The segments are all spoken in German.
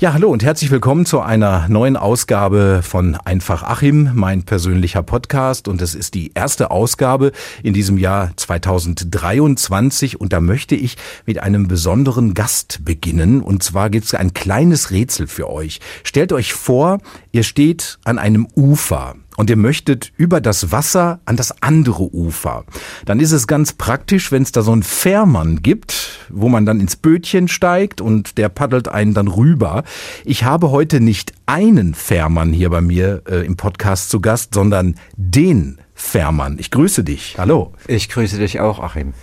Ja, hallo und herzlich willkommen zu einer neuen Ausgabe von Einfach Achim, mein persönlicher Podcast. Und es ist die erste Ausgabe in diesem Jahr 2023. Und da möchte ich mit einem besonderen Gast beginnen. Und zwar gibt es ein kleines Rätsel für euch. Stellt euch vor, ihr steht an einem Ufer und ihr möchtet über das Wasser an das andere Ufer, dann ist es ganz praktisch, wenn es da so einen Fährmann gibt, wo man dann ins Bötchen steigt und der paddelt einen dann rüber. Ich habe heute nicht einen Fährmann hier bei mir äh, im Podcast zu Gast, sondern den Fährmann. Ich grüße dich. Hallo. Ich grüße dich auch, Achim.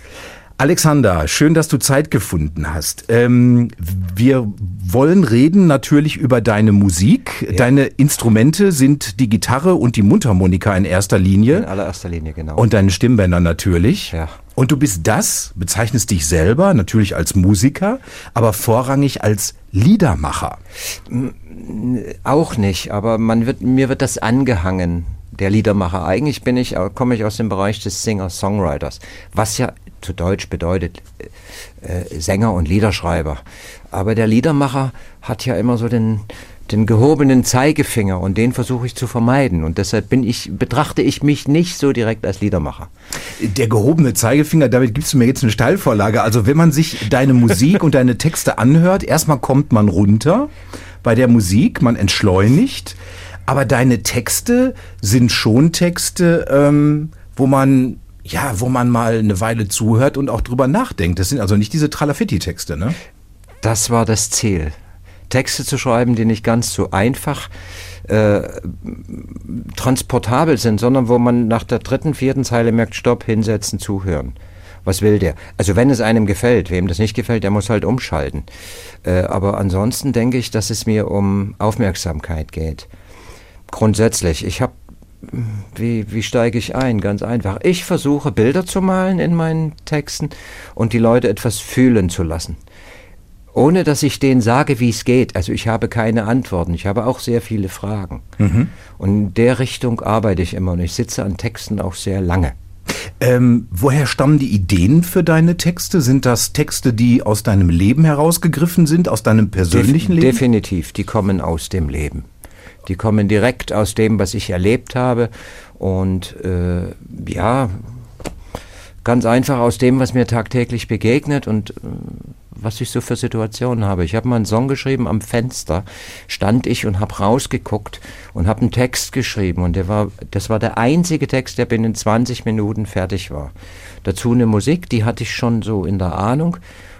Alexander, schön, dass du Zeit gefunden hast. Ähm, wir wollen reden natürlich über deine Musik. Ja. Deine Instrumente sind die Gitarre und die Mundharmonika in erster Linie. In allererster Linie, genau. Und deine Stimmbänder natürlich. Ja. Und du bist das, bezeichnest dich selber natürlich als Musiker, aber vorrangig als Liedermacher. Auch nicht, aber man wird, mir wird das angehangen der Liedermacher. Eigentlich bin ich, komme ich aus dem Bereich des Singer-Songwriters, was ja zu Deutsch bedeutet äh, Sänger und Liederschreiber. Aber der Liedermacher hat ja immer so den, den gehobenen Zeigefinger und den versuche ich zu vermeiden. Und deshalb bin ich, betrachte ich mich nicht so direkt als Liedermacher. Der gehobene Zeigefinger, damit gibst du mir jetzt eine Steilvorlage. Also wenn man sich deine Musik und deine Texte anhört, erstmal kommt man runter bei der Musik, man entschleunigt. Aber deine Texte sind schon Texte, ähm, wo man ja, wo man mal eine Weile zuhört und auch drüber nachdenkt. Das sind also nicht diese Tralafitti-Texte, ne? Das war das Ziel. Texte zu schreiben, die nicht ganz so einfach äh, transportabel sind, sondern wo man nach der dritten, vierten Zeile merkt, stopp, hinsetzen, zuhören. Was will der? Also wenn es einem gefällt, wem das nicht gefällt, der muss halt umschalten. Äh, aber ansonsten denke ich, dass es mir um Aufmerksamkeit geht. Grundsätzlich. Ich habe wie, wie steige ich ein? Ganz einfach. Ich versuche Bilder zu malen in meinen Texten und die Leute etwas fühlen zu lassen. Ohne dass ich denen sage, wie es geht. Also ich habe keine Antworten. Ich habe auch sehr viele Fragen. Mhm. Und in der Richtung arbeite ich immer und ich sitze an Texten auch sehr lange. Ähm, woher stammen die Ideen für deine Texte? Sind das Texte, die aus deinem Leben herausgegriffen sind, aus deinem persönlichen Def Leben? Definitiv, die kommen aus dem Leben. Die kommen direkt aus dem, was ich erlebt habe. Und äh, ja, ganz einfach aus dem, was mir tagtäglich begegnet und äh, was ich so für Situationen habe. Ich habe mal einen Song geschrieben, am Fenster stand ich und habe rausgeguckt und habe einen Text geschrieben und der war, das war der einzige Text, der binnen 20 Minuten fertig war. Dazu eine Musik, die hatte ich schon so in der Ahnung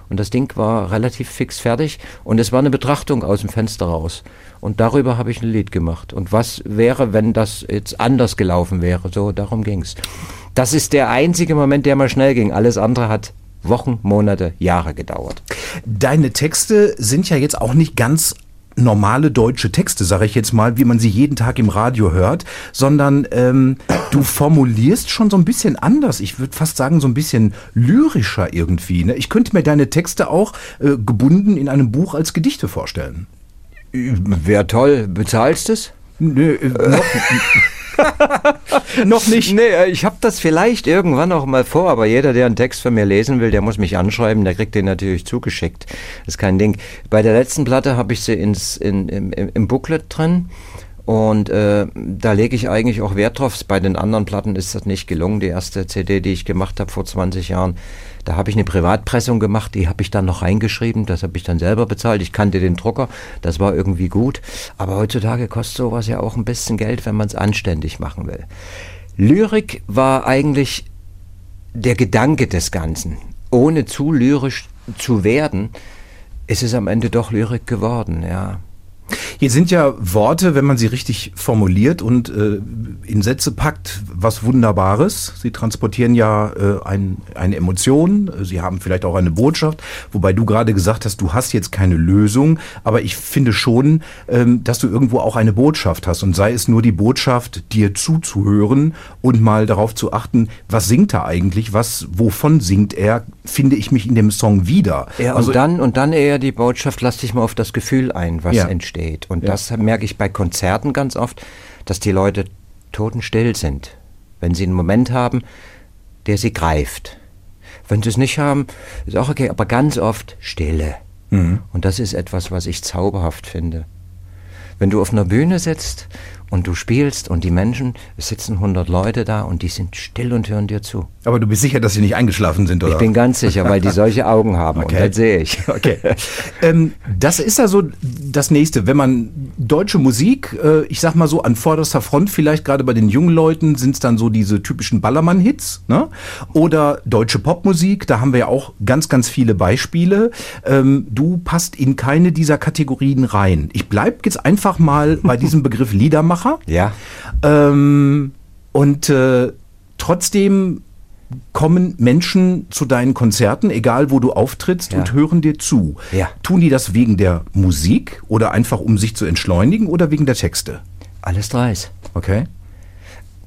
und das Ding war relativ fix fertig und es war eine Betrachtung aus dem Fenster raus. Und darüber habe ich ein Lied gemacht. Und was wäre, wenn das jetzt anders gelaufen wäre? So, darum ging's. Das ist der einzige Moment, der mal schnell ging. Alles andere hat Wochen, Monate, Jahre gedauert. Deine Texte sind ja jetzt auch nicht ganz normale deutsche Texte, sage ich jetzt mal, wie man sie jeden Tag im Radio hört, sondern ähm, du formulierst schon so ein bisschen anders. Ich würde fast sagen, so ein bisschen lyrischer irgendwie. Ne? Ich könnte mir deine Texte auch äh, gebunden in einem Buch als Gedichte vorstellen. Wäre toll. Bezahlst es? Nö, äh, noch, noch nicht. Nee, äh, ich habe das vielleicht irgendwann auch mal vor, aber jeder, der einen Text von mir lesen will, der muss mich anschreiben, der kriegt den natürlich zugeschickt. Das ist kein Ding. Bei der letzten Platte habe ich sie ins, in, im, im Booklet drin. Und äh, da lege ich eigentlich auch Wert drauf. Bei den anderen Platten ist das nicht gelungen. Die erste CD, die ich gemacht habe vor 20 Jahren, da habe ich eine Privatpressung gemacht, die habe ich dann noch reingeschrieben, das habe ich dann selber bezahlt. Ich kannte den Drucker, das war irgendwie gut. Aber heutzutage kostet sowas ja auch ein bisschen Geld, wenn man es anständig machen will. Lyrik war eigentlich der Gedanke des Ganzen. Ohne zu lyrisch zu werden, ist es am Ende doch Lyrik geworden, ja. Hier sind ja Worte, wenn man sie richtig formuliert und äh, in Sätze packt, was Wunderbares. Sie transportieren ja äh, ein, eine Emotion, sie haben vielleicht auch eine Botschaft, wobei du gerade gesagt hast, du hast jetzt keine Lösung, aber ich finde schon, ähm, dass du irgendwo auch eine Botschaft hast und sei es nur die Botschaft, dir zuzuhören und mal darauf zu achten, was singt er eigentlich, was, wovon singt er, finde ich mich in dem Song wieder. Ja, also, und dann, und dann eher die Botschaft, lass dich mal auf das Gefühl ein, was ja. entsteht. Und ja. das merke ich bei Konzerten ganz oft, dass die Leute totenstill sind, wenn sie einen Moment haben, der sie greift. Wenn sie es nicht haben, ist auch okay, aber ganz oft Stille. Mhm. Und das ist etwas, was ich zauberhaft finde. Wenn du auf einer Bühne sitzt und du spielst und die Menschen, es sitzen 100 Leute da und die sind still und hören dir zu. Aber du bist sicher, dass sie nicht eingeschlafen sind, oder? Ich bin ganz sicher, weil die solche Augen haben Okay. und das sehe ich. Okay. ähm, das ist ja so das nächste. Wenn man deutsche Musik, äh, ich sag mal so an vorderster Front, vielleicht gerade bei den jungen Leuten, sind es dann so diese typischen Ballermann-Hits, ne? Oder deutsche Popmusik, da haben wir ja auch ganz, ganz viele Beispiele. Ähm, du passt in keine dieser Kategorien rein. Ich bleib jetzt einfach mal bei diesem Begriff Liedermacher. Ja. Ähm, und äh, trotzdem kommen Menschen zu deinen Konzerten, egal wo du auftrittst, Ja. und hören dir zu. Ja. Tun die das wegen der Musik oder einfach um sich zu entschleunigen oder wegen der Texte? Alles dreis. Okay.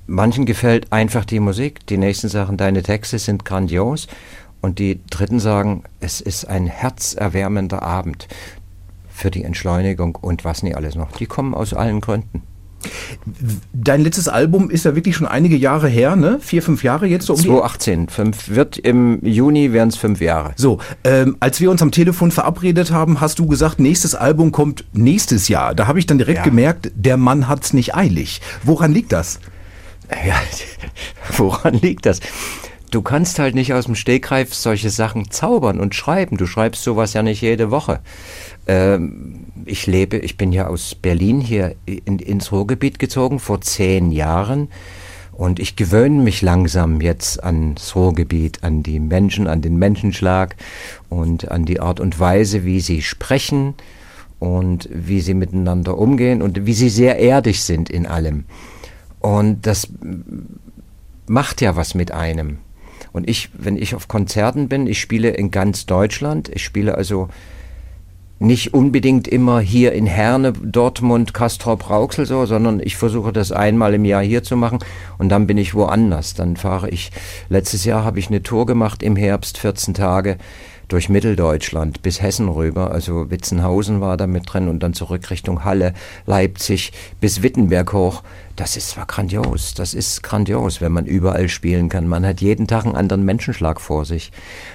Manchen gefällt einfach die Musik, die nächsten sagen, deine Texte sind grandios und die dritten sagen, es ist ein herzerwärmender Abend für die Entschleunigung und was nicht alles noch. Die kommen aus allen Gründen. Dein letztes Album ist ja wirklich schon einige Jahre her, ne? Vier, fünf Jahre jetzt so um die 2018, fünf, wird im Juni wären es fünf Jahre. So, ähm, als wir uns am Telefon verabredet haben, hast du gesagt, nächstes Album kommt nächstes Jahr. Da habe ich dann direkt Ja. gemerkt, der Mann hat's nicht eilig. Woran liegt das? Ja, woran liegt das? Du kannst halt nicht aus dem Stegreif solche Sachen zaubern und schreiben. Du schreibst sowas ja nicht jede Woche. Ähm, ich lebe, ich bin ja aus Berlin hier in, ins Ruhrgebiet gezogen vor zehn Jahren. Und ich gewöhne mich langsam jetzt ans Ruhrgebiet, an die Menschen, an den Menschenschlag und an die Art und Weise, wie sie sprechen und wie sie miteinander umgehen und wie sie sehr erdig sind in allem. Und das macht ja was mit einem. Und ich, wenn ich auf Konzerten bin, ich spiele in ganz Deutschland, ich spiele also nicht unbedingt immer hier in Herne, Dortmund, Castrop, Rauxel so, sondern ich versuche das einmal im Jahr hier zu machen und dann bin ich woanders. Dann fahre ich, letztes Jahr habe ich eine Tour gemacht im Herbst, 14 Tage durch Mitteldeutschland bis Hessen rüber, also Witzenhausen war da mit drin und dann zurück Richtung Halle, Leipzig bis Wittenberg hoch. Das ist zwar grandios, das ist grandios, wenn man überall spielen kann. Man hat jeden Tag einen anderen Menschenschlag vor sich.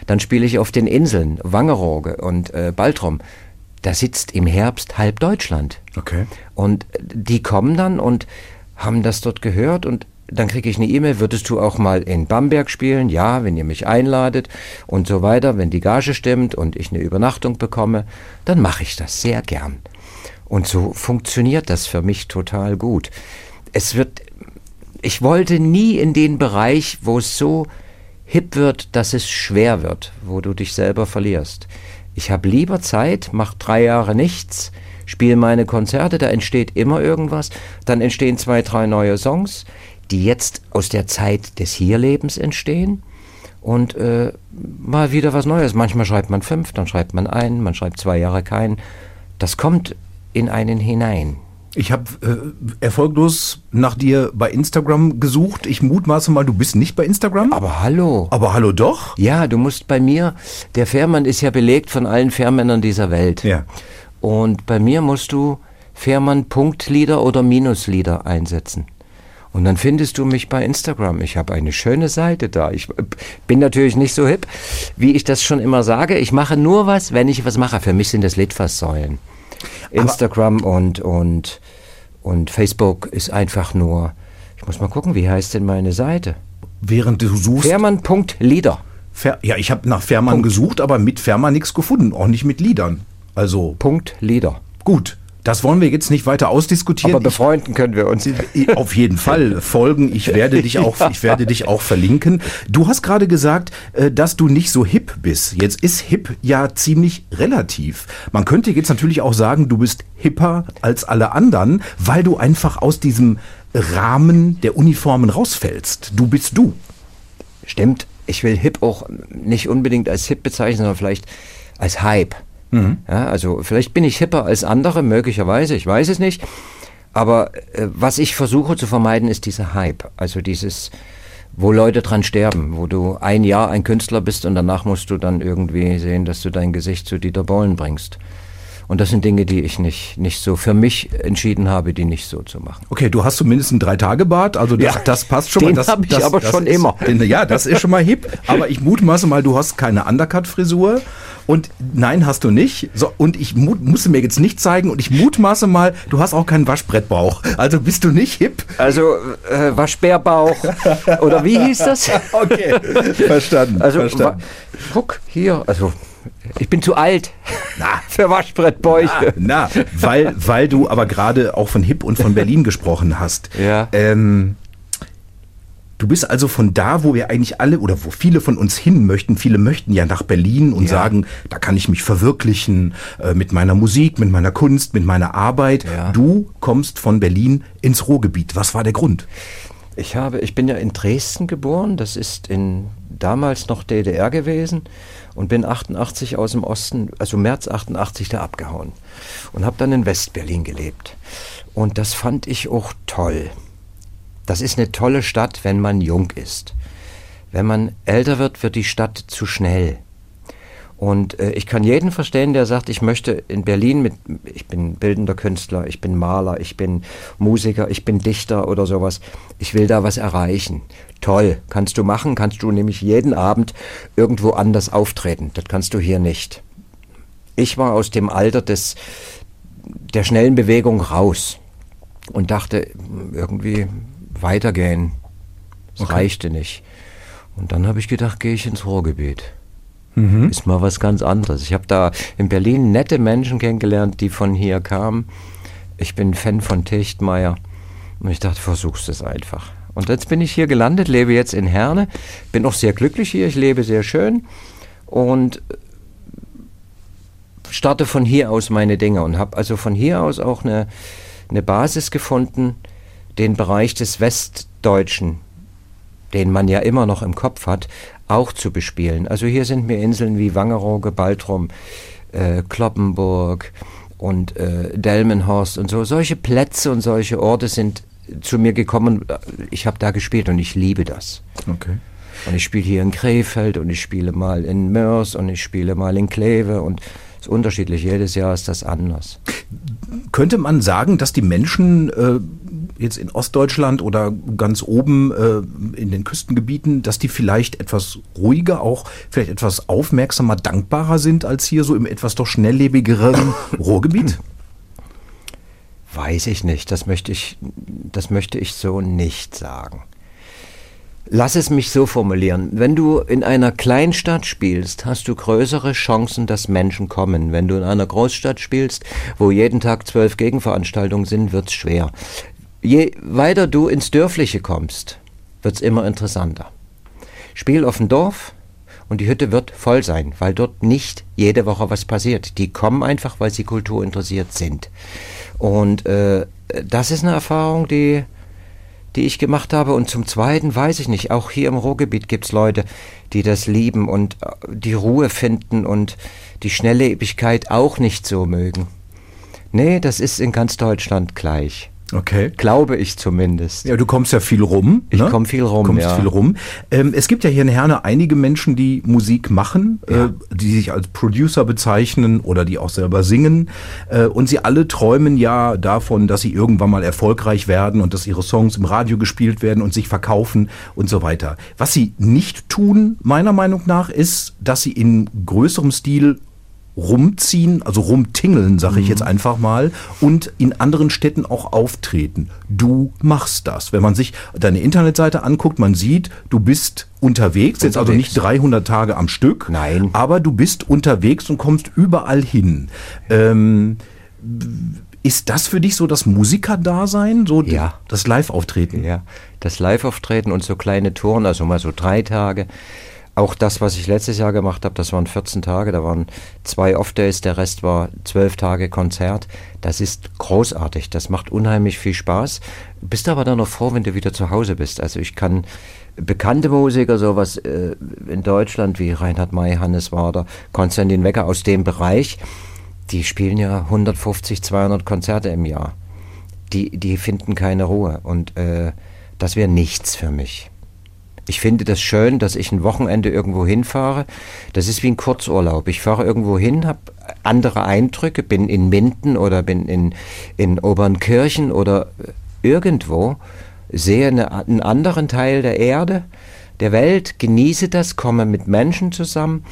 Dann spiele ich auf den Inseln, Wangerooge und äh, Baltrum. Da sitzt im Herbst halb Deutschland. Okay. Und die kommen dann und haben das dort gehört und dann kriege ich eine E-Mail, würdest du auch mal in Bamberg spielen? Ja, wenn ihr mich einladet und so weiter. Wenn die Gage stimmt und ich eine Übernachtung bekomme, dann mache ich das sehr gern. Und so funktioniert das für mich total gut. Es wird, ich wollte nie in den Bereich, wo es so hip wird, dass es schwer wird, wo du dich selber verlierst. Ich habe lieber Zeit, mach drei Jahre nichts, spiele meine Konzerte, da entsteht immer irgendwas, dann entstehen zwei, drei neue Songs, die jetzt aus der Zeit des Hierlebens entstehen und äh, mal wieder was Neues. Manchmal schreibt man fünf, dann schreibt man einen, man schreibt zwei Jahre keinen. Das kommt in einen hinein. Ich habe äh, erfolglos nach dir bei Instagram gesucht. Ich mutmaße mal, du bist nicht bei Instagram. Aber hallo. Aber hallo doch. Ja, du musst bei mir, der Fährmann ist ja belegt von allen Fährmännern dieser Welt. Ja. Und bei mir musst du Fährmann Punktlieder oder Minuslieder einsetzen. Und dann findest du mich bei Instagram. Ich habe eine schöne Seite da. Ich äh, bin natürlich nicht so hip, wie ich das schon immer sage. Ich mache nur was, wenn ich was mache. Für mich sind das Litfaßsäulen. Instagram und, und, und Facebook ist einfach nur. Ich muss mal gucken, wie heißt denn meine Seite? Während du suchst. Fährmann.lieder. Fer ja, ich habe nach Fährmann gesucht, aber mit Fährmann nichts gefunden. Auch nicht mit Liedern. Also Punkt Lieder. gut. Das wollen wir jetzt nicht weiter ausdiskutieren. Aber befreunden können wir uns. Auf jeden Fall folgen. Ich werde dich auch, ich werde dich auch verlinken. Du hast gerade gesagt, äh, dass du nicht so hip bist. Jetzt ist hip ja ziemlich relativ. Man könnte jetzt natürlich auch sagen, du bist hipper als alle anderen, weil du einfach aus diesem Rahmen der Uniformen rausfällst. Du bist du. Stimmt. Ich will Hip auch nicht unbedingt als Hip bezeichnen, sondern vielleicht als Hype. Ja, also vielleicht bin ich hipper als andere, möglicherweise, ich weiß es nicht. Aber äh, was ich versuche zu vermeiden, ist dieser Hype. Also dieses, wo Leute dran sterben, wo du ein Jahr ein Künstler bist und danach musst du dann irgendwie sehen, dass du dein Gesicht zu Dieter Bohlen bringst. Und das sind Dinge, die ich nicht, nicht so für mich entschieden habe, die nicht so zu machen. Okay, du hast zumindest einen Drei-Tage-Bart, also das, Ja, das passt schon den mal. Das, hab ich das, aber das schon ist, immer. Den, ja, das ist schon mal hip. Aber ich mutmaße mal, du hast keine Undercut-Frisur Und nein, hast du nicht. So, und ich mu musste mir jetzt nicht zeigen und ich mutmaße mal, du hast auch keinen Waschbrettbauch. Also bist du nicht hip? Also äh, Waschbärbauch. Oder wie hieß das? okay, verstanden. Also verstanden. guck hier, also ich bin zu alt na, für Waschbrettbäuche. Na, na, weil, weil du aber gerade auch von Hip und von Berlin gesprochen hast. Ja. Ähm, Du bist also von da, wo wir eigentlich alle oder wo viele von uns hin möchten. Viele möchten ja nach Berlin und ja. sagen, da kann ich mich verwirklichen äh, mit meiner Musik, mit meiner Kunst, mit meiner Arbeit. Ja. Du kommst von Berlin ins Ruhrgebiet. Was war der Grund? Ich habe, ich bin ja in Dresden geboren. Das ist in damals noch DDR gewesen und bin 88 aus dem Osten, also März 88 da abgehauen und habe dann in Westberlin gelebt. Und das fand ich auch toll. Das ist eine tolle Stadt, wenn man jung ist. Wenn man älter wird, wird die Stadt zu schnell. Und äh, ich kann jeden verstehen, der sagt, ich möchte in Berlin mit, ich bin bildender Künstler, ich bin Maler, ich bin Musiker, ich bin Dichter oder sowas. Ich will da was erreichen. Toll, kannst du machen, kannst du nämlich jeden Abend irgendwo anders auftreten. Das kannst du hier nicht. Ich war aus dem Alter des, der schnellen Bewegung raus und dachte, irgendwie weitergehen. Es okay. reichte nicht. Und dann habe ich gedacht, gehe ich ins Ruhrgebiet. Mhm. Ist mal was ganz anderes. Ich habe da in Berlin nette Menschen kennengelernt, die von hier kamen. Ich bin Fan von Techtmeier. Und ich dachte, versuch's es einfach. Und jetzt bin ich hier gelandet, lebe jetzt in Herne, bin auch sehr glücklich hier, ich lebe sehr schön und starte von hier aus meine Dinge und habe also von hier aus auch eine, eine Basis gefunden, den Bereich des Westdeutschen, den man ja immer noch im Kopf hat, auch zu bespielen. Also hier sind mir Inseln wie Wangerooge, Baltrum, äh, Kloppenburg und äh, Delmenhorst und so. Solche Plätze und solche Orte sind zu mir gekommen. Ich habe da gespielt und ich liebe das. Okay. Und ich spiele hier in Krefeld und ich spiele mal in Mörs und ich spiele mal in Kleve und ist unterschiedlich. Jedes Jahr ist das anders. Könnte man sagen, dass die Menschen äh, jetzt in Ostdeutschland oder ganz oben äh, in den Küstengebieten, dass die vielleicht etwas ruhiger, auch vielleicht etwas aufmerksamer, dankbarer sind als hier so im etwas doch schnelllebigeren Ruhrgebiet? Weiß ich nicht. Das möchte ich, das möchte ich so nicht sagen. Lass es mich so formulieren. Wenn du in einer Kleinstadt spielst, hast du größere Chancen, dass Menschen kommen. Wenn du in einer Großstadt spielst, wo jeden Tag zwölf Gegenveranstaltungen sind, wird es schwer je weiter du ins Dörfliche kommst, wird es immer interessanter. Spiel auf dem Dorf und die Hütte wird voll sein, weil dort nicht jede Woche was passiert. Die kommen einfach, weil sie kulturinteressiert sind. Und äh, das ist eine Erfahrung, die, die ich gemacht habe. Und zum Zweiten weiß ich nicht, auch hier im Ruhrgebiet gibt es Leute, die das lieben und äh, die Ruhe finden und die Schnelllebigkeit auch nicht so mögen. Nee, das ist in ganz Deutschland gleich. Okay. Glaube ich zumindest. Ja, du kommst ja viel rum. Ich ne? komme viel rum. Kommst ja. viel rum. Ähm, es gibt ja hier in Herne einige Menschen, die Musik machen, ja. äh, die sich als Producer bezeichnen oder die auch selber singen. Äh, und sie alle träumen ja davon, dass sie irgendwann mal erfolgreich werden und dass ihre Songs im Radio gespielt werden und sich verkaufen und so weiter. Was sie nicht tun, meiner Meinung nach, ist, dass sie in größerem Stil rumziehen, also rumtingeln, sage ich mhm. jetzt einfach mal, und in anderen Städten auch auftreten. Du machst das. Wenn man sich deine Internetseite anguckt, man sieht, du bist unterwegs, unterwegs. jetzt also nicht 300 Tage am Stück, Nein. aber du bist unterwegs und kommst überall hin. Ähm, ist das für dich so das Musikerdasein, so ja. das Live-Auftreten? Ja, das Live-Auftreten und so kleine Touren, also mal so drei Tage auch das, was ich letztes Jahr gemacht habe, das waren 14 Tage, da waren zwei Off-Days, der Rest war zwölf Tage Konzert. Das ist großartig, das macht unheimlich viel Spaß. Bist aber dann noch froh, wenn du wieder zu Hause bist. Also ich kann bekannte Musiker, sowas äh, in Deutschland wie Reinhard May, Hannes Wader, Konstantin Wecker aus dem Bereich, die spielen ja 150, 200 Konzerte im Jahr. Die, die finden keine Ruhe und äh, das wäre nichts für mich. Ich finde das schön, dass ich ein Wochenende irgendwo hinfahre. Das ist wie ein Kurzurlaub. Ich fahre irgendwo hin, habe andere Eindrücke, bin in Minden oder bin in, in Obernkirchen oder irgendwo, sehe eine, einen anderen Teil der Erde, der Welt, genieße das, komme mit Menschen zusammen,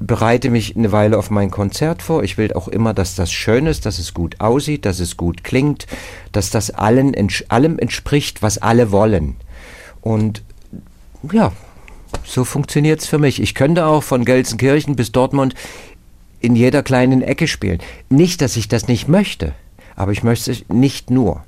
bereite mich eine Weile auf mein Konzert vor. Ich will auch immer, dass das schön ist, dass es gut aussieht, dass es gut klingt, dass das allen, allem entspricht, was alle wollen. Und ja, so funktioniert es für mich. Ich könnte auch von Gelsenkirchen bis Dortmund in jeder kleinen Ecke spielen. Nicht, dass ich das nicht möchte, aber ich möchte es nicht nur.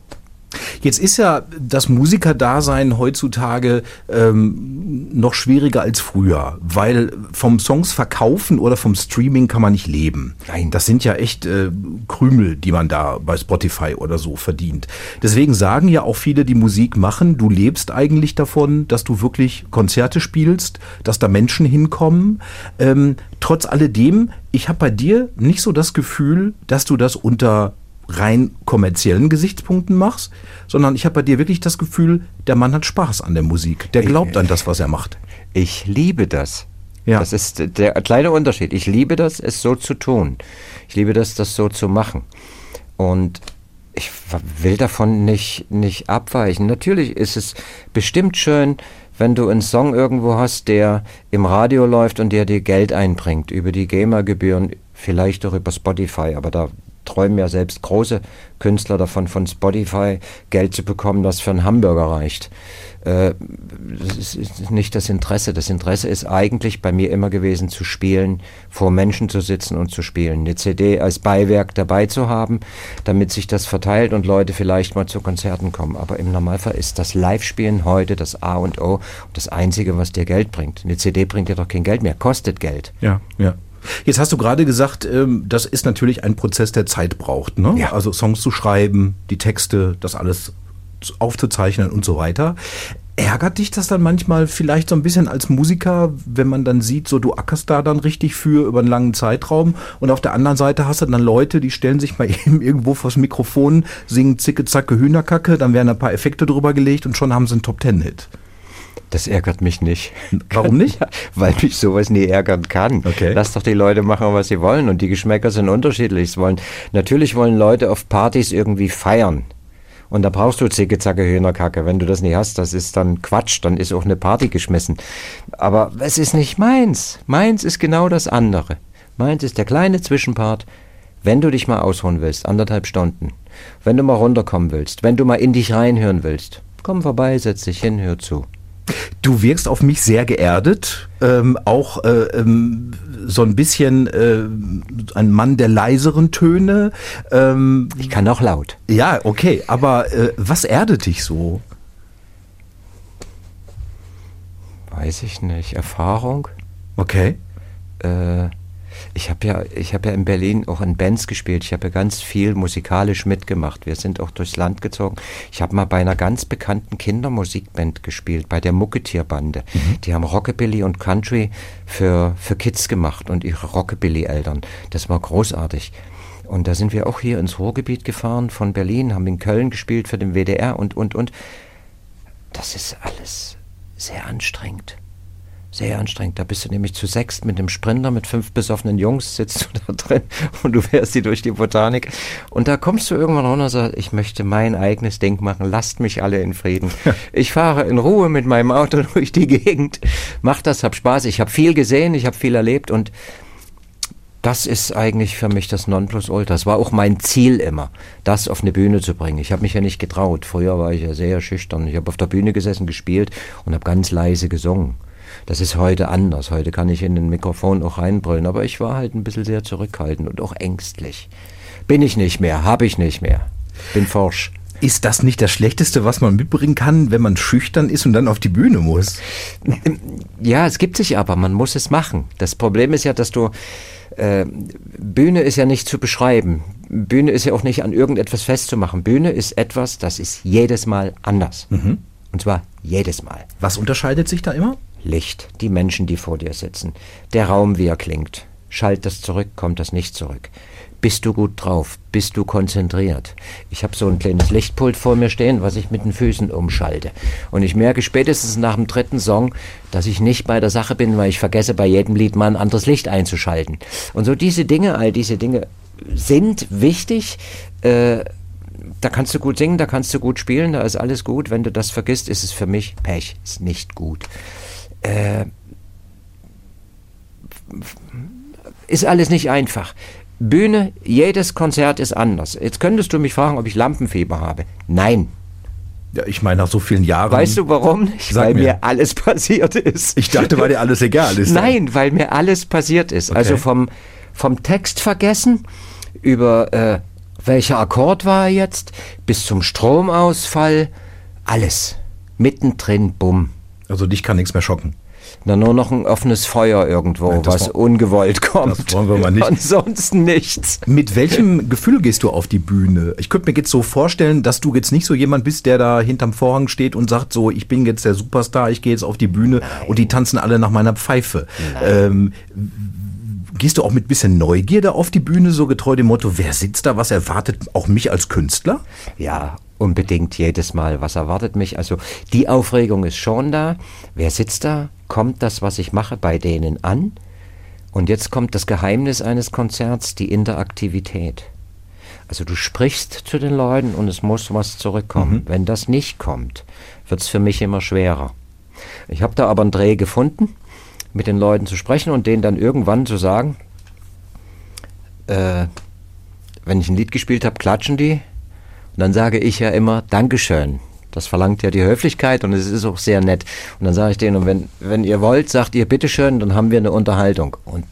Jetzt ist ja das Musikerdasein heutzutage ähm, noch schwieriger als früher, weil vom Songs verkaufen oder vom Streaming kann man nicht leben. Nein. Das sind ja echt äh, Krümel, die man da bei Spotify oder so verdient. Deswegen sagen ja auch viele, die Musik machen, du lebst eigentlich davon, dass du wirklich Konzerte spielst, dass da Menschen hinkommen. Ähm, trotz alledem, ich habe bei dir nicht so das Gefühl, dass du das unter rein kommerziellen Gesichtspunkten machst, sondern ich habe bei dir wirklich das Gefühl, der Mann hat Spaß an der Musik. Der glaubt an das, was er macht. Ich liebe das. Ja. Das ist der kleine Unterschied. Ich liebe das, es so zu tun. Ich liebe das, das so zu machen. Und ich will davon nicht, nicht abweichen. Natürlich ist es bestimmt schön, wenn du einen Song irgendwo hast, der im Radio läuft und der dir Geld einbringt, über die GEMA-Gebühren, vielleicht auch über Spotify, aber da träumen ja selbst große Künstler davon, von Spotify Geld zu bekommen, das für einen Hamburger reicht. Äh, das ist nicht das Interesse. Das Interesse ist eigentlich bei mir immer gewesen, zu spielen, vor Menschen zu sitzen und zu spielen. Eine CD als Beiwerk dabei zu haben, damit sich das verteilt und Leute vielleicht mal zu Konzerten kommen. Aber im Normalfall ist das Live-Spielen heute das A und O und das Einzige, was dir Geld bringt. Eine CD bringt dir doch kein Geld mehr, kostet Geld. Ja, ja. Jetzt hast du gerade gesagt, ähm, das ist natürlich ein Prozess, der Zeit braucht. Ne? Ja. Also Songs zu schreiben, die Texte, das alles aufzuzeichnen und so weiter. Ärgert dich das dann manchmal vielleicht so ein bisschen als Musiker, wenn man dann sieht, so du ackerst da dann richtig für über einen langen Zeitraum und auf der anderen Seite hast du dann Leute, die stellen sich mal eben irgendwo vors Mikrofon, singen Zicke, Zacke, Hühnerkacke, dann werden ein paar Effekte drüber gelegt und schon haben sie einen Top-Ten-Hit. Das ärgert mich nicht. Warum nicht? Weil mich sowas nie ärgern kann. Okay. Lass doch die Leute machen, was sie wollen. Und die Geschmäcker sind unterschiedlich. wollen, natürlich wollen Leute auf Partys irgendwie feiern. Und da brauchst du Zicke, Zacke, Hühnerkacke. Wenn du das nicht hast, das ist dann Quatsch. Dann ist auch eine Party geschmissen. Aber es ist nicht meins. Meins ist genau das andere. Meins ist der kleine Zwischenpart. Wenn du dich mal ausruhen willst, anderthalb Stunden. Wenn du mal runterkommen willst. Wenn du mal in dich reinhören willst. Komm vorbei, setz dich hin, hör zu. Du wirkst auf mich sehr geerdet, ähm, auch äh, ähm, so ein bisschen äh, ein Mann der leiseren Töne. Ähm, ich kann auch laut. Ja, okay, aber äh, was erdet dich so? Weiß ich nicht. Erfahrung? Okay. Äh, ich habe ja, ich habe ja in Berlin auch in Bands gespielt. Ich habe ja ganz viel musikalisch mitgemacht. Wir sind auch durchs Land gezogen. Ich habe mal bei einer ganz bekannten Kindermusikband gespielt, bei der Mucketierbande. Mhm. Die haben Rockabilly und Country für, für Kids gemacht und ihre Rockabilly-Eltern. Das war großartig. Und da sind wir auch hier ins Ruhrgebiet gefahren von Berlin, haben in Köln gespielt für den WDR und, und, und. Das ist alles sehr anstrengend sehr anstrengend. Da bist du nämlich zu sechst mit einem Sprinter, mit fünf besoffenen Jungs, sitzt du da drin und du fährst die durch die Botanik. Und da kommst du irgendwann runter und sagst, ich möchte mein eigenes Ding machen, lasst mich alle in Frieden. Ich fahre in Ruhe mit meinem Auto durch die Gegend, mach das, hab Spaß. Ich habe viel gesehen, ich habe viel erlebt und das ist eigentlich für mich das Nonplusultra. Das war auch mein Ziel immer, das auf eine Bühne zu bringen. Ich habe mich ja nicht getraut. Früher war ich ja sehr schüchtern. Ich habe auf der Bühne gesessen, gespielt und habe ganz leise gesungen. Das ist heute anders. Heute kann ich in den Mikrofon auch reinbrüllen, aber ich war halt ein bisschen sehr zurückhaltend und auch ängstlich. Bin ich nicht mehr, habe ich nicht mehr. Bin forsch. Ist das nicht das Schlechteste, was man mitbringen kann, wenn man schüchtern ist und dann auf die Bühne muss? Ja, es gibt sich aber, man muss es machen. Das Problem ist ja, dass du äh, Bühne ist ja nicht zu beschreiben. Bühne ist ja auch nicht an irgendetwas festzumachen. Bühne ist etwas, das ist jedes Mal anders. Mhm. Und zwar jedes Mal. Was unterscheidet sich da immer? Licht, die Menschen, die vor dir sitzen, der Raum, wie er klingt. Schalt das zurück, kommt das nicht zurück. Bist du gut drauf? Bist du konzentriert? Ich habe so ein kleines Lichtpult vor mir stehen, was ich mit den Füßen umschalte. Und ich merke spätestens nach dem dritten Song, dass ich nicht bei der Sache bin, weil ich vergesse, bei jedem Lied mal ein anderes Licht einzuschalten. Und so diese Dinge, all diese Dinge sind wichtig. Äh, da kannst du gut singen, da kannst du gut spielen, da ist alles gut. Wenn du das vergisst, ist es für mich Pech, ist nicht gut. Äh, ist alles nicht einfach. Bühne, jedes Konzert ist anders. Jetzt könntest du mich fragen, ob ich Lampenfieber habe. Nein. Ja, ich meine, nach so vielen Jahren. Weißt du warum nicht? Weil mir. mir. alles passiert ist. Ich dachte, weil dir alles egal ist. Nein, weil mir alles passiert ist. Okay. Also vom, vom Text vergessen über äh, welcher Akkord war er jetzt, bis zum Stromausfall, alles. Mittendrin, bumm. Also dich kann nichts mehr schocken. Na, nur noch ein offenes Feuer irgendwo, Nein, was ungewollt kommt. Das wollen wir mal nicht. Ansonsten nichts. Mit welchem Gefühl gehst du auf die Bühne? Ich könnte mir jetzt so vorstellen, dass du jetzt nicht so jemand bist, der da hinterm Vorhang steht und sagt so, ich bin jetzt der Superstar, ich gehe jetzt auf die Bühne Nein. und die tanzen alle nach meiner Pfeife. Ähm, gehst du auch mit bisschen Neugierde auf die Bühne, so getreu dem Motto, wer sitzt da, was erwartet auch mich als Künstler? Ja, unbedingt jedes Mal. Was erwartet mich? Also die Aufregung ist schon da. Wer sitzt da? Kommt das, was ich mache, bei denen an? Und jetzt kommt das Geheimnis eines Konzerts, die Interaktivität. Also du sprichst zu den Leuten und es muss was zurückkommen. Mhm. Wenn das nicht kommt, wird es für mich immer schwerer. Ich habe da aber einen Dreh gefunden, mit den Leuten zu sprechen und denen dann irgendwann zu sagen, äh, wenn ich ein Lied gespielt habe, klatschen die und dann sage ich ja immer Dankeschön. Das verlangt ja die Höflichkeit und es ist auch sehr nett. Und dann sage ich denen, und wenn, wenn ihr wollt, sagt ihr bitteschön, dann haben wir eine Unterhaltung. Und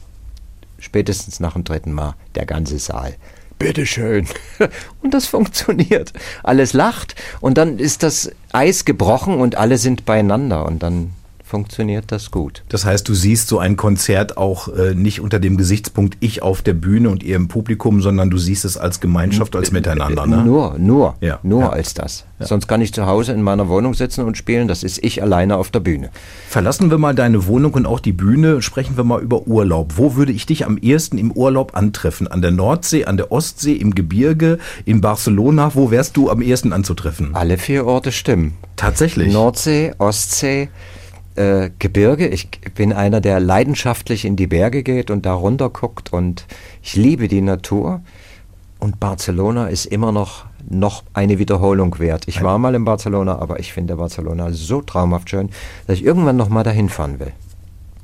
spätestens nach dem dritten Mal der ganze Saal. Bitteschön. Und das funktioniert. Alles lacht und dann ist das Eis gebrochen und alle sind beieinander und dann funktioniert das gut. Das heißt, du siehst so ein Konzert auch äh, nicht unter dem Gesichtspunkt ich auf der Bühne und ihr im Publikum, sondern du siehst es als Gemeinschaft, als Miteinander. Ne? Nur, nur, ja. nur ja. als das. Ja. Sonst kann ich zu Hause in meiner Wohnung sitzen und spielen. Das ist ich alleine auf der Bühne. Verlassen wir mal deine Wohnung und auch die Bühne. Sprechen wir mal über Urlaub. Wo würde ich dich am ehesten im Urlaub antreffen? An der Nordsee, an der Ostsee, im Gebirge, in Barcelona? Wo wärst du am ehesten anzutreffen? Alle vier Orte stimmen. Tatsächlich. Nordsee, Ostsee, äh, Gebirge. Ich bin einer, der leidenschaftlich in die Berge geht und da runter guckt und ich liebe die Natur. Und Barcelona ist immer noch, noch eine Wiederholung wert. Ich war mal in Barcelona, aber ich finde Barcelona so traumhaft schön, dass ich irgendwann noch mal dahin fahren will.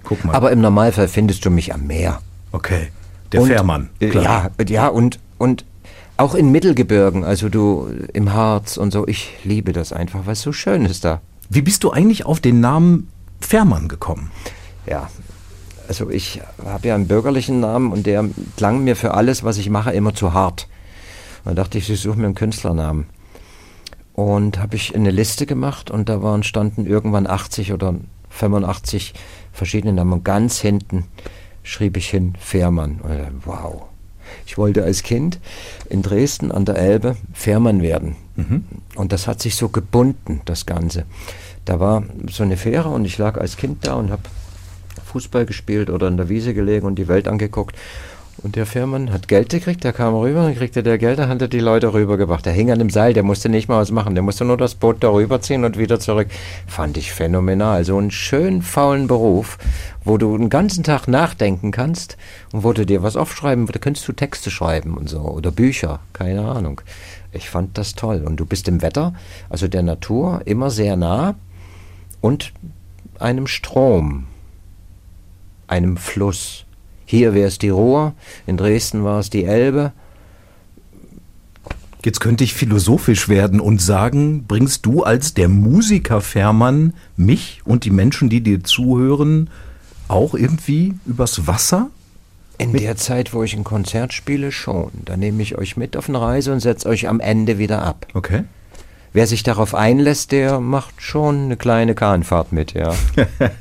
Guck mal. Aber im Normalfall findest du mich am Meer. Okay. Der und, Fährmann. Äh, klar. Ja, ja, und, und auch in Mittelgebirgen, also du im Harz und so. Ich liebe das einfach, weil es so schön ist da. Wie bist du eigentlich auf den Namen Fährmann gekommen? Ja, also ich habe ja einen bürgerlichen Namen und der klang mir für alles, was ich mache, immer zu hart. Und da dachte ich, ich suche mir einen Künstlernamen. Und habe ich eine Liste gemacht und da waren standen irgendwann 80 oder 85 verschiedene Namen. Und ganz hinten schrieb ich hin Fährmann. Und wow. Ich wollte als Kind in Dresden an der Elbe Fährmann werden. Mhm. Und das hat sich so gebunden, das Ganze da war so eine Fähre und ich lag als Kind da und habe Fußball gespielt oder in der Wiese gelegen und die Welt angeguckt. Und der Fährmann hat Geld gekriegt, der kam rüber, dann kriegte der Geld, dann hat er die Leute rübergebracht. Der hing an dem Seil, der musste nicht mal was machen, der musste nur das Boot darüber ziehen und wieder zurück. Fand ich phänomenal. So einen schönen, faulen Beruf, wo du den ganzen Tag nachdenken kannst und wo du dir was aufschreiben, da könntest du Texte schreiben und so oder Bücher, keine Ahnung. Ich fand das toll. Und du bist im Wetter, also der Natur, immer sehr nah und einem Strom, einem Fluss. Hier wäre es die Ruhr, in Dresden war es die Elbe. Jetzt könnte ich philosophisch werden und sagen, bringst du als der Musiker Fährmann mich und die Menschen, die dir zuhören, auch irgendwie übers Wasser? In der Zeit, wo ich ein Konzert spiele, schon. Da nehme ich euch mit auf eine Reise und setze euch am Ende wieder ab. Okay. Wer sich darauf einlässt, der macht schon eine kleine Kahnfahrt mit, ja.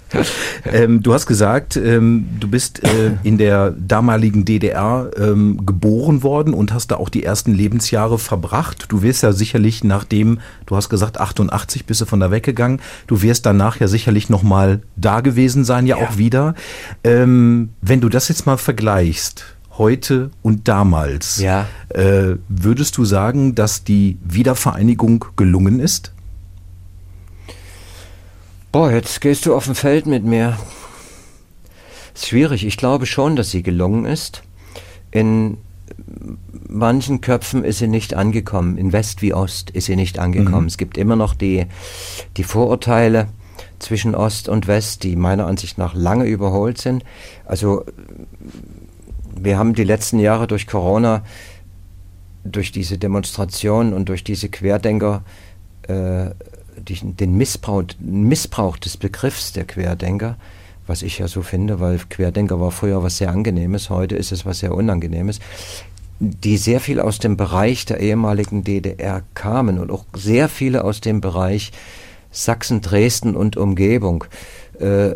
ähm, du hast gesagt, ähm, du bist äh, in der damaligen DDR ähm, geboren worden und hast da auch die ersten Lebensjahre verbracht. Du wirst ja sicherlich nachdem, du hast gesagt, 88 bist du von da weggegangen, du wirst danach ja sicherlich nochmal da gewesen sein, ja, ja. auch wieder. Ähm, wenn du das jetzt mal vergleichst, heute und damals. Ja. Äh, würdest du sagen, dass die Wiedervereinigung gelungen ist? Boah, jetzt gehst du auf dem Feld mit mir. Ist schwierig. Ich glaube schon, dass sie gelungen ist. In manchen Köpfen ist sie nicht angekommen. In West wie Ost ist sie nicht angekommen. Mhm. Es gibt immer noch die, die Vorurteile, zwischen Ost und West, die meiner Ansicht nach lange überholt sind. Also wir haben die letzten Jahre durch Corona, durch diese Demonstrationen und durch diese Querdenker, äh, den Missbrauch, Missbrauch des Begriffs der Querdenker, was ich ja so finde, weil Querdenker war früher was sehr Angenehmes, heute ist es was sehr Unangenehmes, die sehr viel aus dem Bereich der ehemaligen DDR kamen und auch sehr viele aus dem Bereich Sachsen, Dresden und Umgebung. Äh,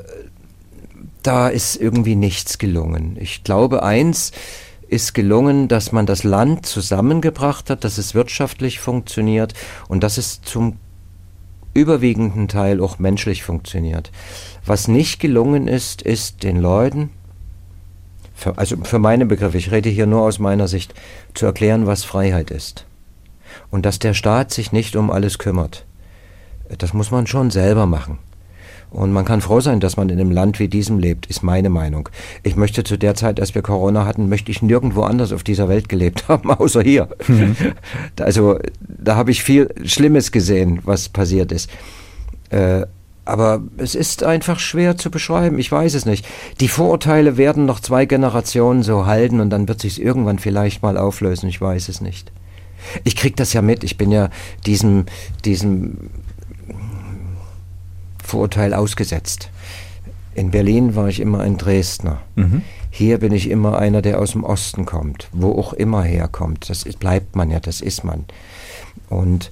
da ist irgendwie nichts gelungen. Ich glaube, eins ist gelungen, dass man das Land zusammengebracht hat, dass es wirtschaftlich funktioniert und dass es zum überwiegenden Teil auch menschlich funktioniert. Was nicht gelungen ist, ist den Leuten, für, also für meine Begriffe, ich rede hier nur aus meiner Sicht, zu erklären, was Freiheit ist. Und dass der Staat sich nicht um alles kümmert. Das muss man schon selber machen. Und man kann froh sein, dass man in einem Land wie diesem lebt, ist meine Meinung. Ich möchte zu der Zeit, als wir Corona hatten, möchte ich nirgendwo anders auf dieser Welt gelebt haben, außer hier. Mhm. Also da habe ich viel Schlimmes gesehen, was passiert ist. Äh, aber es ist einfach schwer zu beschreiben. Ich weiß es nicht. Die Vorurteile werden noch zwei Generationen so halten und dann wird sich irgendwann vielleicht mal auflösen. Ich weiß es nicht. Ich krieg das ja mit. Ich bin ja diesem, diesem Vorurteil ausgesetzt. In Berlin war ich immer ein Dresdner. Mhm. Hier bin ich immer einer, der aus dem Osten kommt, wo auch immer herkommt. Das ist, bleibt man ja, das ist man. Und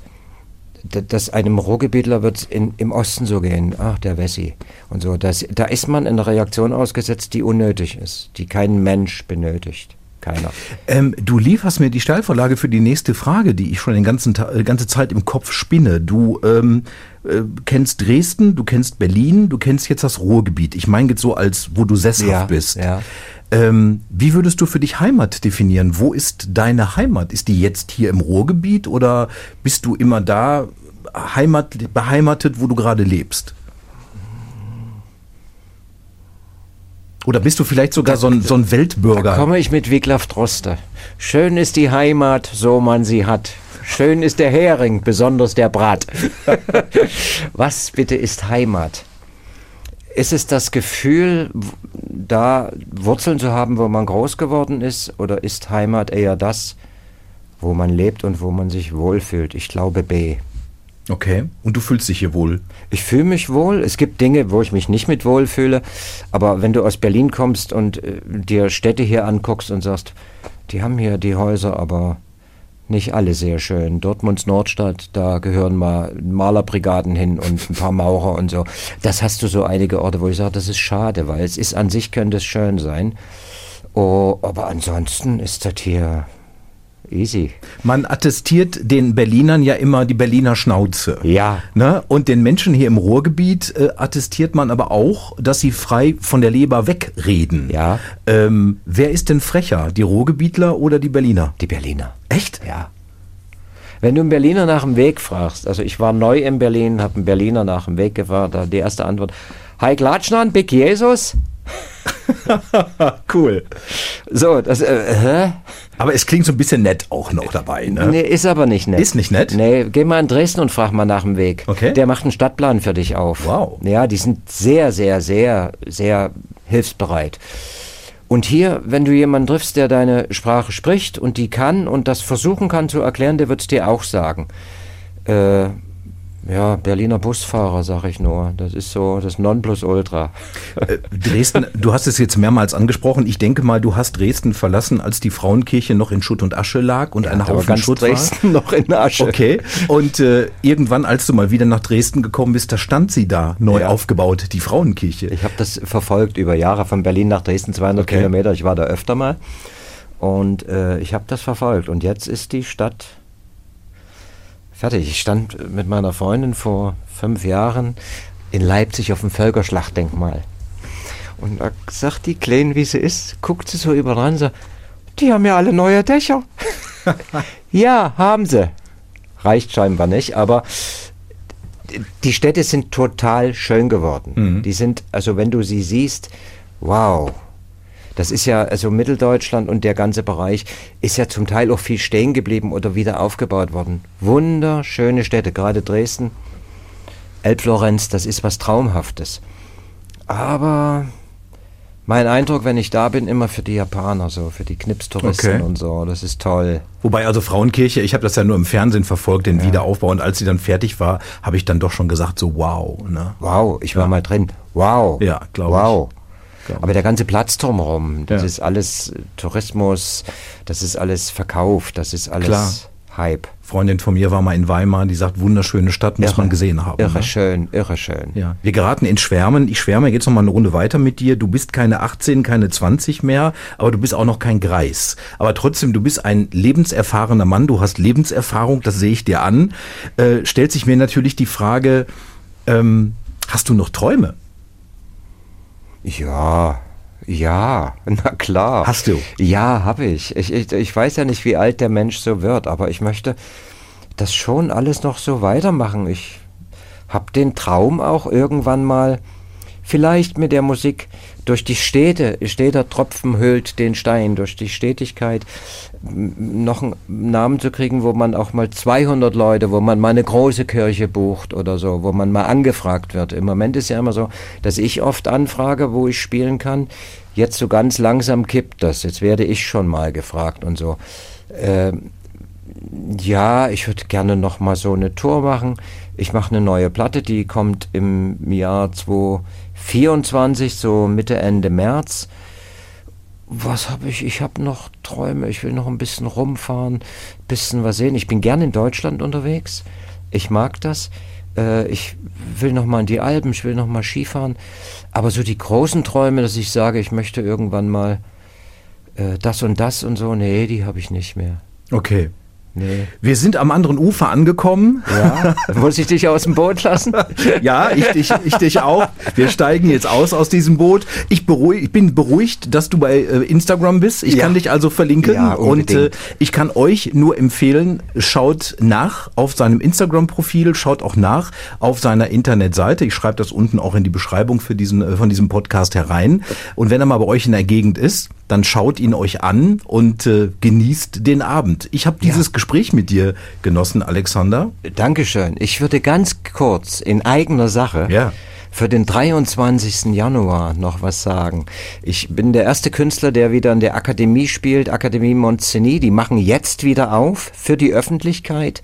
dass einem Ruhrgebietler wird im Osten so gehen, ach, der Wessi und so. Das, da ist man in einer Reaktion ausgesetzt, die unnötig ist, die kein Mensch benötigt. Keiner. Ähm, du lieferst mir die Steilvorlage für die nächste Frage, die ich schon die ganze, äh, ganze Zeit im Kopf spinne. Du ähm, äh, kennst Dresden, du kennst Berlin, du kennst jetzt das Ruhrgebiet. Ich meine jetzt so als, wo du sesshaft ja, bist. Ja. Ähm, wie würdest du für dich Heimat definieren? Wo ist deine Heimat? Ist die jetzt hier im Ruhrgebiet oder bist du immer da Heimat, beheimatet, wo du gerade lebst? Oder bist du vielleicht sogar so ein, so ein Weltbürger? Da komme ich mit Wiglaf Droste. Schön ist die Heimat, so man sie hat. Schön ist der Hering, besonders der Brat. Was bitte ist Heimat? Ist es das Gefühl, da Wurzeln zu haben, wo man groß geworden ist? Oder ist Heimat eher das, wo man lebt und wo man sich wohlfühlt? Ich glaube B. Okay. Und du fühlst dich hier wohl? Ich fühle mich wohl. Es gibt Dinge, wo ich mich nicht mit wohl fühle. Aber wenn du aus Berlin kommst und äh, dir Städte hier anguckst und sagst, die haben hier die Häuser, aber nicht alle sehr schön. Dortmunds Nordstadt, da gehören mal Malerbrigaden hin und ein paar Maurer und so. Das hast du so einige Orte, wo ich sage, das ist schade, weil es ist an sich könnte es schön sein. Oh, aber ansonsten ist das hier Easy. Man attestiert den Berlinern ja immer die Berliner Schnauze. Ja. Ne? Und den Menschen hier im Ruhrgebiet äh, attestiert man aber auch, dass sie frei von der Leber wegreden. Ja. Ähm, wer ist denn frecher, die Ruhrgebietler oder die Berliner? Die Berliner. Echt? Ja. Wenn du einen Berliner nach dem Weg fragst, also ich war neu in Berlin, habe einen Berliner nach dem Weg gefragt, da die erste Antwort, Hi Glatschnan, Big Jesus? cool. So, das, äh, hä? Aber es klingt so ein bisschen nett auch noch dabei, ne? Nee, ist aber nicht nett. Ist nicht nett? Nee, geh mal in Dresden und frag mal nach dem Weg. Okay. Der macht einen Stadtplan für dich auf. Wow. Ja, die sind sehr, sehr, sehr, sehr hilfsbereit. Und hier, wenn du jemanden triffst, der deine Sprache spricht und die kann und das versuchen kann zu erklären, der wird es dir auch sagen. Äh, ja, Berliner Busfahrer, sag ich nur. Das ist so das Nonplusultra. Äh, Dresden, du hast es jetzt mehrmals angesprochen. Ich denke mal, du hast Dresden verlassen, als die Frauenkirche noch in Schutt und Asche lag und ja, eine Haufen Schutt Dresden war. noch in Asche. Okay. Und äh, irgendwann, als du mal wieder nach Dresden gekommen bist, da stand sie da, neu ja. aufgebaut, die Frauenkirche. Ich habe das verfolgt über Jahre, von Berlin nach Dresden, 200 okay. Kilometer. Ich war da öfter mal. Und äh, ich habe das verfolgt. Und jetzt ist die Stadt fertig. Ich stand mit meiner Freundin vor fünf Jahren in Leipzig auf dem Völkerschlachtdenkmal. Und da sagt die Kleine, wie sie ist, guckt sie so überall und sagt, die haben ja alle neue Dächer. ja, haben sie. Reicht scheinbar nicht, aber die Städte sind total schön geworden. Mhm. Die sind, also wenn du sie siehst, wow, das ist ja, also Mitteldeutschland und der ganze Bereich ist ja zum Teil auch viel stehen geblieben oder wieder aufgebaut worden. Wunderschöne Städte, gerade Dresden. Elbflorenz, das ist was Traumhaftes. Aber mein Eindruck, wenn ich da bin, immer für die Japaner, so für die Knipstouristen Okay. und so, das ist toll. Wobei also Frauenkirche, ich habe das ja nur im Fernsehen verfolgt, den Wiederaufbau und als sie dann fertig war, habe ich dann doch schon gesagt so wow, ne? Wow, ich war mal drin. Wow. Ja, glaub ich. Wow. Aber der ganze Platz drumherum, das Ja. ist alles äh, Tourismus, das ist alles Verkauf, das ist alles Klar. Hype. Freundin von mir war mal in Weimar, die sagt wunderschöne Stadt, muss Irre. man gesehen haben. Irre ne? schön, irre schön. Ja, wir geraten in Schwärmen. Ich schwärme jetzt noch mal eine Runde weiter mit dir. Du bist keine 18, keine 20 mehr, aber du bist auch noch kein Greis. Aber trotzdem, du bist ein lebenserfahrener Mann. Du hast Lebenserfahrung, das sehe ich dir an. Äh, stellt sich mir natürlich die Frage, ähm, hast du noch Träume? Ja, ja, na klar. Hast du? Ja, habe ich. Ich, ich. ich weiß ja nicht, wie alt der Mensch so wird, aber ich möchte das schon alles noch so weitermachen. Ich habe den Traum auch irgendwann mal, vielleicht mit der Musik, durch die Städte, steter Tropfen höhlt den Stein, durch die Stetigkeit noch einen Namen zu kriegen, wo man auch mal 200 Leute, wo man mal eine große Kirche bucht oder so, wo man mal angefragt wird. Im Moment ist ja immer so, dass ich oft anfrage, wo ich spielen kann. Jetzt so ganz langsam kippt das. Jetzt werde ich schon mal gefragt und so. Ähm, ja, ich würde gerne noch mal so eine Tour machen. Ich mache eine neue Platte, die kommt im Jahr 2024, so Mitte, Ende März. Was habe ich? Ich habe noch Träume. Ich will noch ein bisschen rumfahren, bisschen was sehen. Ich bin gerne in Deutschland unterwegs. Ich mag das. Äh, ich will noch mal in die Alpen, ich will noch mal Skifahren. Aber so die großen Träume, dass ich sage, ich möchte irgendwann mal äh, das und das und so, nee, die habe ich nicht mehr. Okay. Nee. Wir sind am anderen Ufer angekommen. Ja, muss ich dich aus dem Boot lassen? Ja, ich dich, ich dich auch. Wir steigen jetzt aus aus diesem Boot. Ich, beruhig, ich bin beruhigt, dass du bei äh, Instagram bist. Ich Ja. kann dich also verlinken. Ja, und äh, ich kann euch nur empfehlen, schaut nach auf seinem Instagram-Profil, schaut auch nach auf seiner Internetseite. Ich schreibe das unten auch in die Beschreibung für diesen, äh, von diesem Podcast herein. Und wenn er mal bei euch in der Gegend ist, dann schaut ihn euch an und äh, genießt den Abend. Ich habe dieses Gespräch mit dir genossen, Alexander. Dankeschön. Ich würde ganz kurz in eigener Sache Ja. für den 23. Januar noch was sagen. Ich bin der erste Künstler, der wieder in der Akademie spielt, Akademie Montseny. Die machen jetzt wieder auf für die Öffentlichkeit.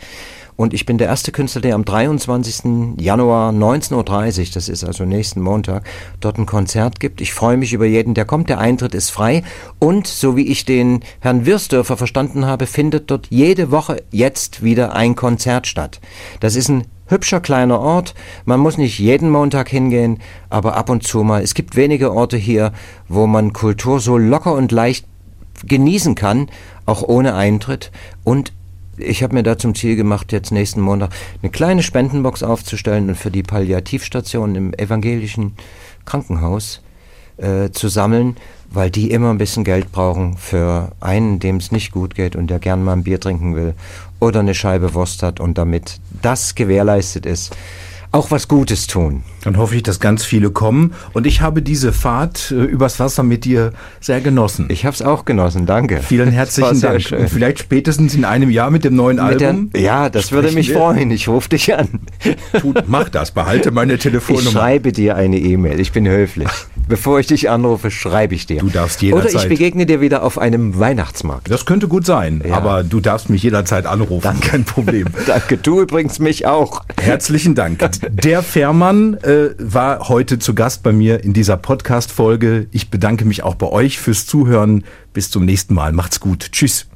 Und ich bin der erste Künstler, der am 23. Januar 19.30 Uhr, das ist also nächsten Montag, dort ein Konzert gibt. Ich freue mich über jeden, der kommt. Der Eintritt ist frei. Und so wie ich den Herrn Wirsdörfer verstanden habe, findet dort jede Woche jetzt wieder ein Konzert statt. Das ist ein hübscher kleiner Ort. Man muss nicht jeden Montag hingehen, aber ab und zu mal. Es gibt wenige Orte hier, wo man Kultur so locker und leicht genießen kann, auch ohne Eintritt. Und ich habe mir da zum Ziel gemacht, jetzt nächsten Montag eine kleine Spendenbox aufzustellen und für die Palliativstation im evangelischen Krankenhaus äh, zu sammeln, weil die immer ein bisschen Geld brauchen für einen, dem es nicht gut geht und der gern mal ein Bier trinken will oder eine Scheibe Wurst hat und damit das gewährleistet ist, auch was Gutes tun. Dann hoffe ich, dass ganz viele kommen. Und ich habe diese Fahrt äh, übers Wasser mit dir sehr genossen. Ich habe es auch genossen, danke. Vielen herzlichen Dank. schön. Und vielleicht spätestens in einem Jahr mit dem neuen Mit der, Album. ja, das würde mich wir. freuen. Ich rufe dich an. Tut, mach das, behalte meine Ich Telefonnummer. schreibe dir eine E-Mail. Ich bin höflich. Bevor ich dich anrufe, schreibe ich dir. Du darfst Oder jederzeit. ich begegne dir wieder auf einem Weihnachtsmarkt. Das könnte gut sein, Ja. aber du darfst mich jederzeit anrufen, kein Problem. Danke, du übrigens mich auch. Herzlichen Dank. Der Fährmann äh, war heute zu Gast bei mir in dieser Podcast-Folge. Ich bedanke mich auch bei euch fürs Zuhören. Bis zum nächsten Mal. Macht's gut. Tschüss.